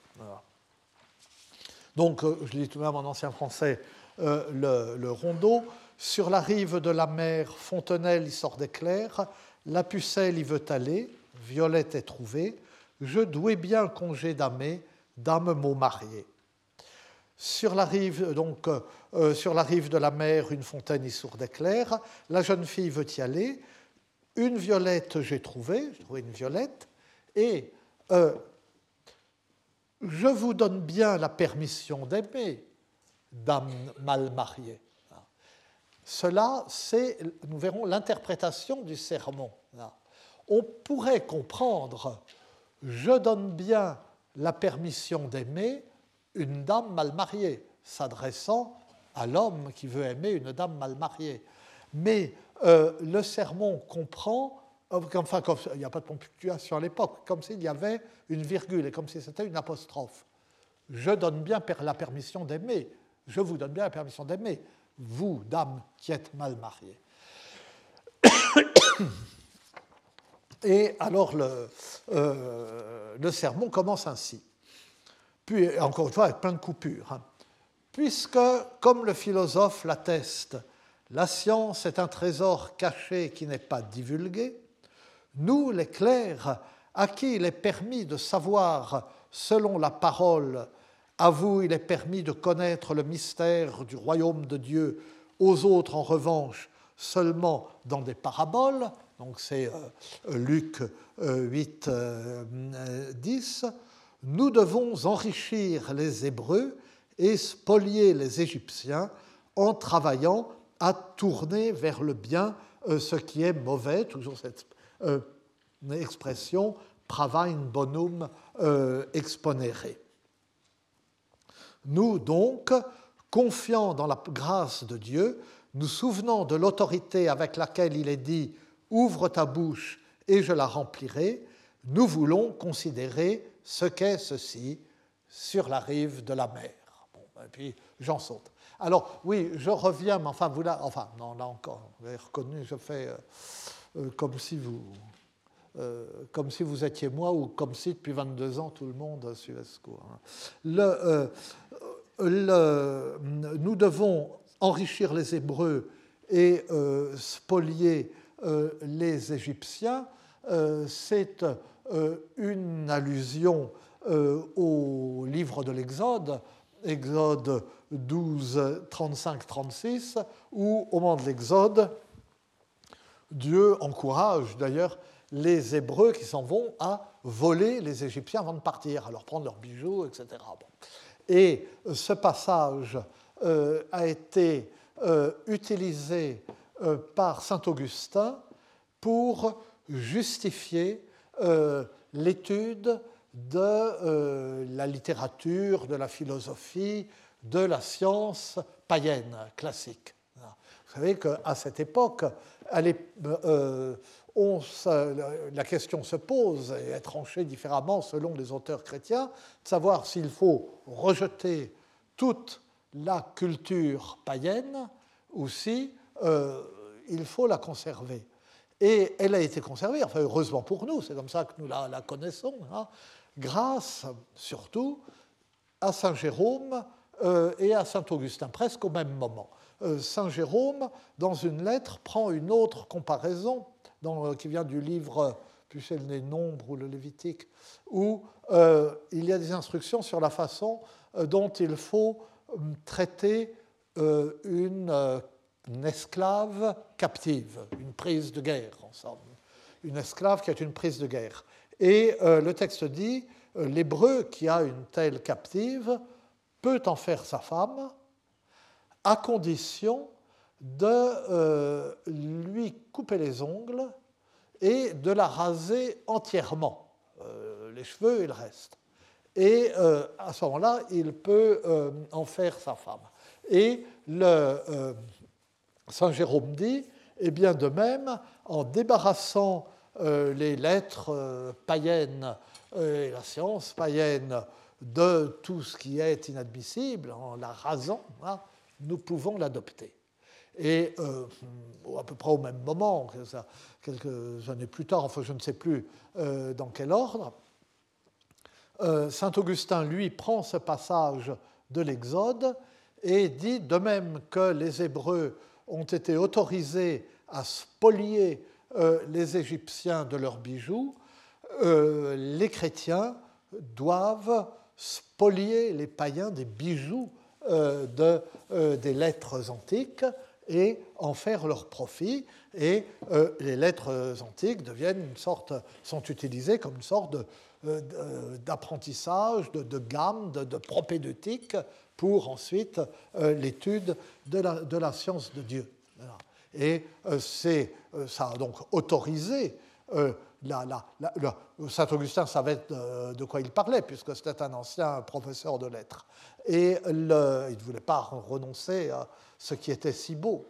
Donc, je lis tout de même en ancien français le, rondeau. Sur la rive de la mer, Fontenelle y sort d'éclair, la pucelle y veut aller, Violette est trouvée, je douais bien congé d'amé, dame mot mariée. Sur la rive, donc, euh, sur la rive de la mer, une fontaine y sourde d'éclair. La jeune fille veut y aller. Une violette j'ai trouvé, j'ai trouvé une violette, et euh, je vous donne bien la permission d'aimer, dame mal mariée. Cela, c'est, nous verrons, l'interprétation du sermon. On pourrait comprendre, je donne bien la permission d'aimer une dame mal mariée, s'adressant à l'homme qui veut aimer une dame mal mariée. Mais euh, le sermon comprend, euh, enfin, il n'y a pas de ponctuation à l'époque, comme s'il y avait une virgule et comme si c'était une apostrophe. Je donne bien la permission d'aimer, je vous donne bien la permission d'aimer, vous, dame qui êtes mal mariée. Et alors le, euh, le sermon commence ainsi. Puis, encore une fois, avec plein de coupures. Hein. Puisque, comme le philosophe l'atteste, la science est un trésor caché qui n'est pas divulgué, nous, les clercs, à qui il est permis de savoir selon la parole, à vous il est permis de connaître le mystère du royaume de Dieu, aux autres en revanche seulement dans des paraboles, donc c'est euh, Luc 8, euh, 10, nous devons enrichir les Hébreux et spolier les Égyptiens en travaillant à tourner vers le bien euh, ce qui est mauvais, toujours cette euh, expression in bonum euh, exponere. Nous donc, confiants dans la grâce de Dieu, nous souvenons de l'autorité avec laquelle il est dit Ouvre ta bouche et je la remplirai, nous voulons considérer ce qu'est ceci sur la rive de la mer. et puis j'en saute. Alors oui, je reviens, mais enfin vous là, enfin non là encore, reconnu, je fais euh, euh, comme si vous, euh, comme si vous étiez moi ou comme si depuis 22 ans tout le monde suivait ce cours. Hein. Le, nous devons enrichir les Hébreux et spolier les Égyptiens. C'est euh, une allusion euh, au livre de l'Exode, Exode 12, 35, 36, où au moment de l'Exode, Dieu encourage d'ailleurs les Hébreux qui s'en vont à voler les Égyptiens avant de partir, à leur prendre leurs bijoux, etc. Et ce passage euh, a été utilisé par Saint Augustin pour justifier euh, l'étude de euh, la littérature, de la philosophie, de la science païenne classique. Vous savez qu'à cette époque, euh, la question se pose et est tranchée différemment selon les auteurs chrétiens, de savoir s'il faut rejeter toute la culture païenne ou si il faut la conserver. Et elle a été conservée, enfin heureusement pour nous, c'est comme ça que nous la, connaissons, hein, grâce surtout à Saint Jérôme euh, et à Saint Augustin, presque au même moment. Euh, Saint Jérôme, dans une lettre, prend une autre comparaison euh, qui vient du livre, plus c'est le Nombre ou le Lévitique, où il y a des instructions sur la façon dont il faut traiter une une esclave captive, une prise de guerre, ensemble. Une esclave qui est une prise de guerre. Et euh, le texte dit, euh, l'hébreu qui a une telle captive peut en faire sa femme à condition de euh, lui couper les ongles et de la raser entièrement, les cheveux et le reste. Et à ce moment-là, il peut en faire sa femme. Et le, Saint Jérôme dit, et eh bien de même, en débarrassant euh, les lettres euh, païennes euh, et la science païenne de tout ce qui est inadmissible, en la rasant, hein, nous pouvons l'adopter. Et à peu près au même moment, quelques années plus tard, enfin je ne sais plus dans quel ordre, Saint Augustin, lui, prend ce passage de l'Exode et dit de même que les Hébreux ont été autorisés à spolier euh, les Égyptiens de leurs bijoux, euh, les chrétiens doivent spolier les païens des bijoux euh, de, des lettres antiques et en faire leur profit. Et les lettres antiques deviennent une sorte, sont utilisées comme une sorte d'apprentissage, de, de, gamme, de, de propédeutique pour ensuite l'étude de la, de science de Dieu. Et c'est, ça a donc autorisé Saint Augustin savait de, quoi il parlait, puisque c'était un ancien professeur de lettres. Et il ne voulait pas renoncer à ce qui était si beau.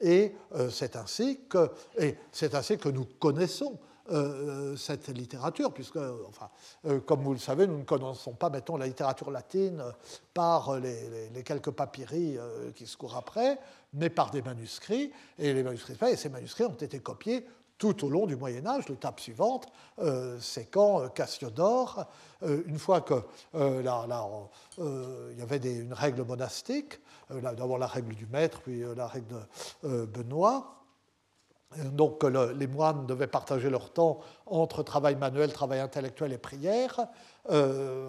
Et euh, c'est ainsi, ainsi que nous connaissons euh, cette littérature, puisque, enfin, euh, comme vous le savez, nous ne connaissons pas, mettons, la littérature latine par les, quelques papyries qui se courent après, mais par des manuscrits, et les manuscrits, et ces manuscrits ont été copiés tout au long du Moyen Âge. L'étape suivante, euh, c'est quand euh, Cassiodore, euh, une fois qu'il il y avait une règle monastique, d'abord la règle du maître, puis la règle de Benoît, donc les moines devaient partager leur temps entre travail manuel, travail intellectuel et prière.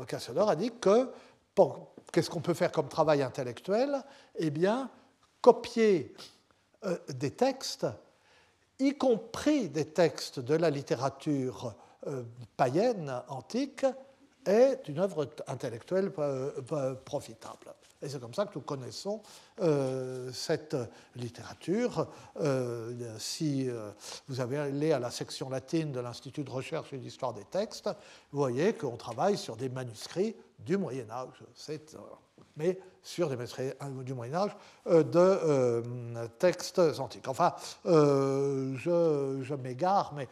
Cassiodore a dit que qu'est-ce qu'on peut faire comme travail intellectuel? Eh bien, copier des textes y compris des textes de la littérature euh, païenne antique, est une œuvre intellectuelle euh, euh, profitable. Et c'est comme ça que nous connaissons cette littérature. si vous avez allé à la section latine de l'Institut de recherche et d'histoire des textes, vous voyez qu'on travaille sur des manuscrits du Moyen Âge. mais sur des maîtres du Moyen Âge euh, de euh, textes antiques. Enfin, euh, je, m'égare, mais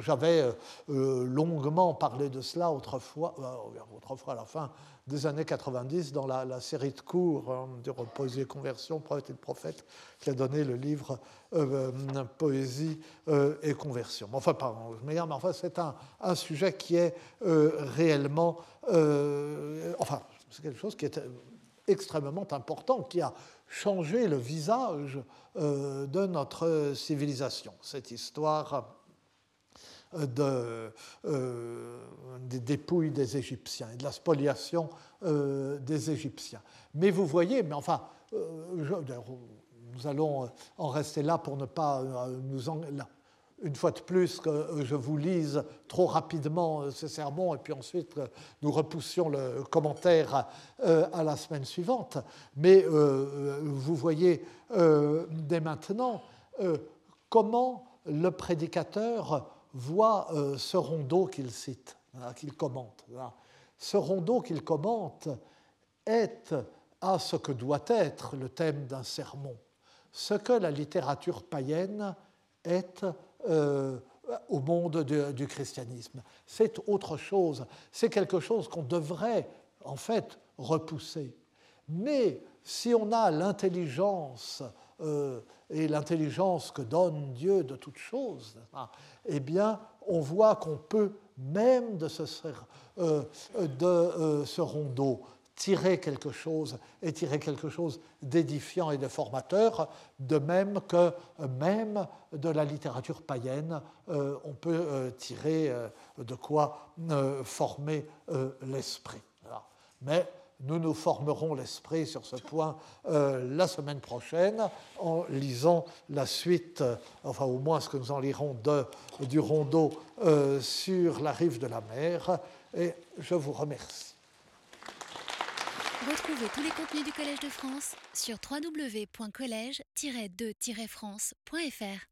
j'avais longuement parlé de cela autrefois, autrefois à la fin des années 90 dans la, série de cours hein, de et Conversion, Prophète et Prophète, qui a donné le livre Poésie et Conversion. Enfin, pardon, mais enfin, c'est un, un, sujet qui est réellement... enfin, c'est quelque chose qui est extrêmement important qui a changé le visage euh, de notre civilisation. Cette histoire euh, de, euh, des dépouilles des Égyptiens et de la spoliation des Égyptiens. Mais vous voyez, mais enfin, nous allons en rester là pour ne pas nous en, une fois de plus, que je vous lise trop rapidement euh, ce sermon et puis ensuite nous repoussions le commentaire euh, à la semaine suivante. Mais euh, vous voyez dès maintenant comment le prédicateur voit ce rondeau qu'il cite, hein, qu'il commente. Ce rondeau qu'il commente est à ce que doit être le thème d'un sermon, ce que la littérature païenne est euh, au monde du christianisme. C'est autre chose. C'est quelque chose qu'on devrait en fait repousser. Mais si on a l'intelligence euh, et l'intelligence que donne Dieu de toutes choses, eh bien, on voit qu'on peut même de ce, euh, de ce rondeau tirer quelque chose et tirer quelque chose d'édifiant et de formateur, de même que euh, même de la littérature païenne, euh, on peut euh, tirer de quoi former l'esprit. Mais nous nous formerons l'esprit sur ce point la semaine prochaine en lisant la suite, enfin au moins ce que nous en lirons du rondeau sur la rive de la mer. Et je vous remercie. Retrouvez tous les contenus du Collège de France sur www.colège-2-france.fr.